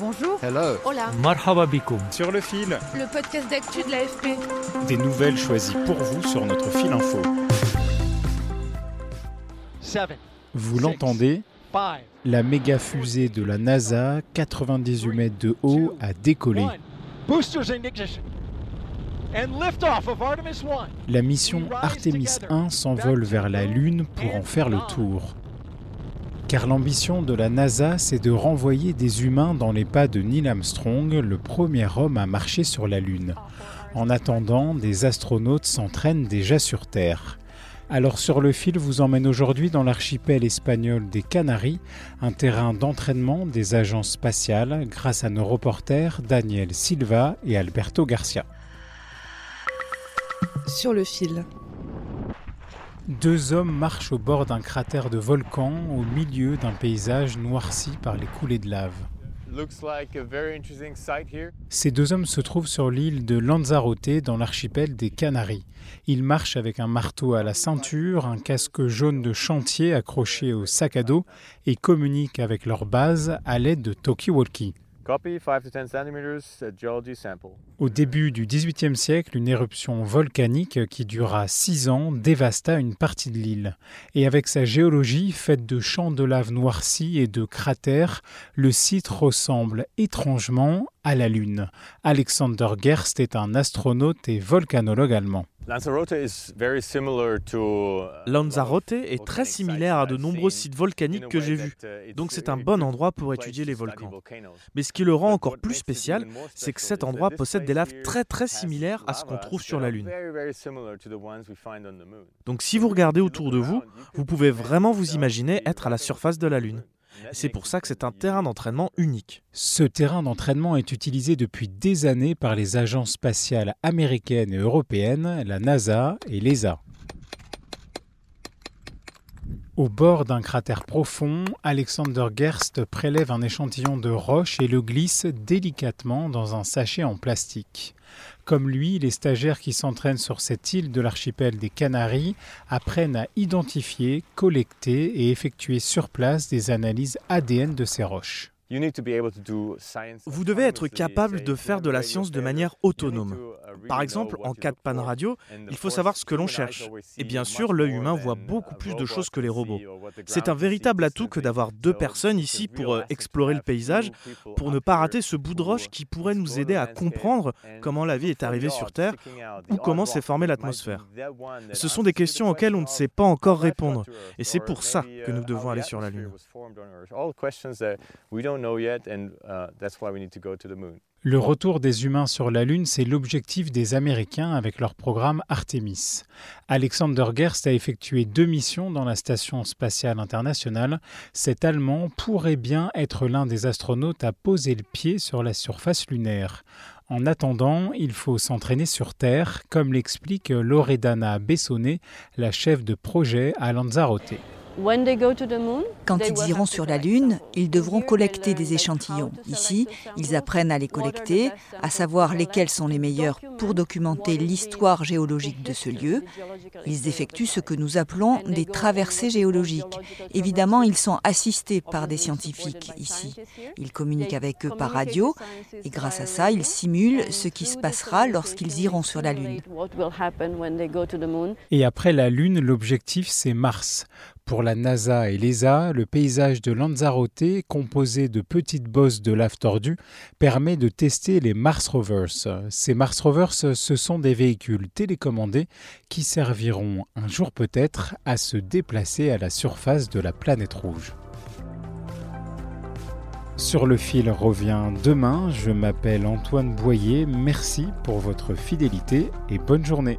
Bonjour. Hello. Hola. Marhaba. Sur le fil, Le podcast d'actu de l'AFP. des nouvelles choisies pour vous sur notre fil info. Vous l'entendez La méga fusée de la NASA, 98 mètres de haut, a décollé. La mission Artemis 1 s'envole vers la Lune pour en faire le tour. Car l'ambition de la NASA, c'est de renvoyer des humains dans les pas de Neil Armstrong, le premier homme à marcher sur la Lune. En attendant, des astronautes s'entraînent déjà sur Terre. Alors sur le fil vous emmène aujourd'hui dans l'archipel espagnol des Canaries, un terrain d'entraînement des agences spatiales grâce à nos reporters Daniel Silva et Alberto Garcia. Sur le fil. Deux hommes marchent au bord d'un cratère de volcan au milieu d'un paysage noirci par les coulées de lave. Ces deux hommes se trouvent sur l'île de Lanzarote dans l'archipel des Canaries. Ils marchent avec un marteau à la ceinture, un casque jaune de chantier accroché au sac à dos et communiquent avec leur base à l'aide de talkie-walkie. Copy 5 to 10 centimeters, geology sample. Au début du XVIIIe siècle, une éruption volcanique qui dura six ans dévasta une partie de l'île. Et avec sa géologie faite de champs de lave noircis et de cratères, le site ressemble étrangement à la Lune. Alexander Gerst est un astronaute et volcanologue allemand. Lanzarote uh, Lanzarote est très similaire à de nombreux sites volcaniques que j'ai vus. uh, Donc c'est un bon endroit pour étudier les volcans. Mais ce qui le rend encore plus spécial, c'est que cet endroit possède des laves très très similaires à ce qu'on trouve sur la Lune. Donc si vous regardez autour de vous, vous pouvez vraiment vous imaginer être à la surface de la Lune. C'est pour ça que c'est un terrain d'entraînement unique. Ce terrain d'entraînement est utilisé depuis des années par les agences spatiales américaines et européennes, la NASA et l'ESA. Au bord d'un cratère profond, Alexander Gerst prélève un échantillon de roche et le glisse délicatement dans un sachet en plastique. Comme lui, les stagiaires qui s'entraînent sur cette île de l'archipel des Canaries apprennent à identifier, collecter et effectuer sur place des analyses ADN de ces roches. You need to be able to do science Vous devez être capable de faire de la science de manière autonome. uh, really Par exemple, en cas de panne radio, il faut savoir ce que l'on cherche. Et bien sûr, l'œil humain voit beaucoup plus de choses que les robots. C'est un véritable atout que d'avoir deux So personnes ici pour euh, explorer le paysage, pour ne pas rater ce bout de roche qui pourrait nous aider à comprendre comment la vie est arrivée sur Terre ou comment s'est formée l'atmosphère. Ce sont des questions auxquelles on ne sait pas encore répondre. Et c'est pour ça que nous uh, devons aller sur la Lune. Le retour des humains sur la Lune, c'est l'objectif des Américains avec leur programme Artemis. Alexander Gerst a effectué deux missions dans la Station spatiale internationale. Cet Allemand pourrait bien être l'un des astronautes à poser le pied sur la surface lunaire. En attendant, il faut s'entraîner sur Terre, comme l'explique Loredana Bessonnet, la chef de projet à Lanzarote. Quand ils iront sur la Lune, ils devront collecter des échantillons. Ici, ils apprennent à les collecter, à savoir lesquels sont les meilleurs pour documenter l'histoire géologique de ce lieu. Ils effectuent ce que nous appelons des traversées géologiques. Évidemment, ils sont assistés par des scientifiques ici. Ils communiquent avec eux par radio et grâce à ça, ils simulent ce qui se passera lorsqu'ils iront sur la Lune. Et après la Lune, l'objectif c'est Mars. Pour la NASA et l'ESA, le paysage de Lanzarote, composé de petites bosses de lave tordue, permet de tester les Mars Rovers. Ces Mars Rovers, ce sont des véhicules télécommandés qui serviront un jour peut-être à se déplacer à la surface de la planète rouge. Sur le fil revient demain, je m'appelle Antoine Boyer, merci pour votre fidélité et bonne journée.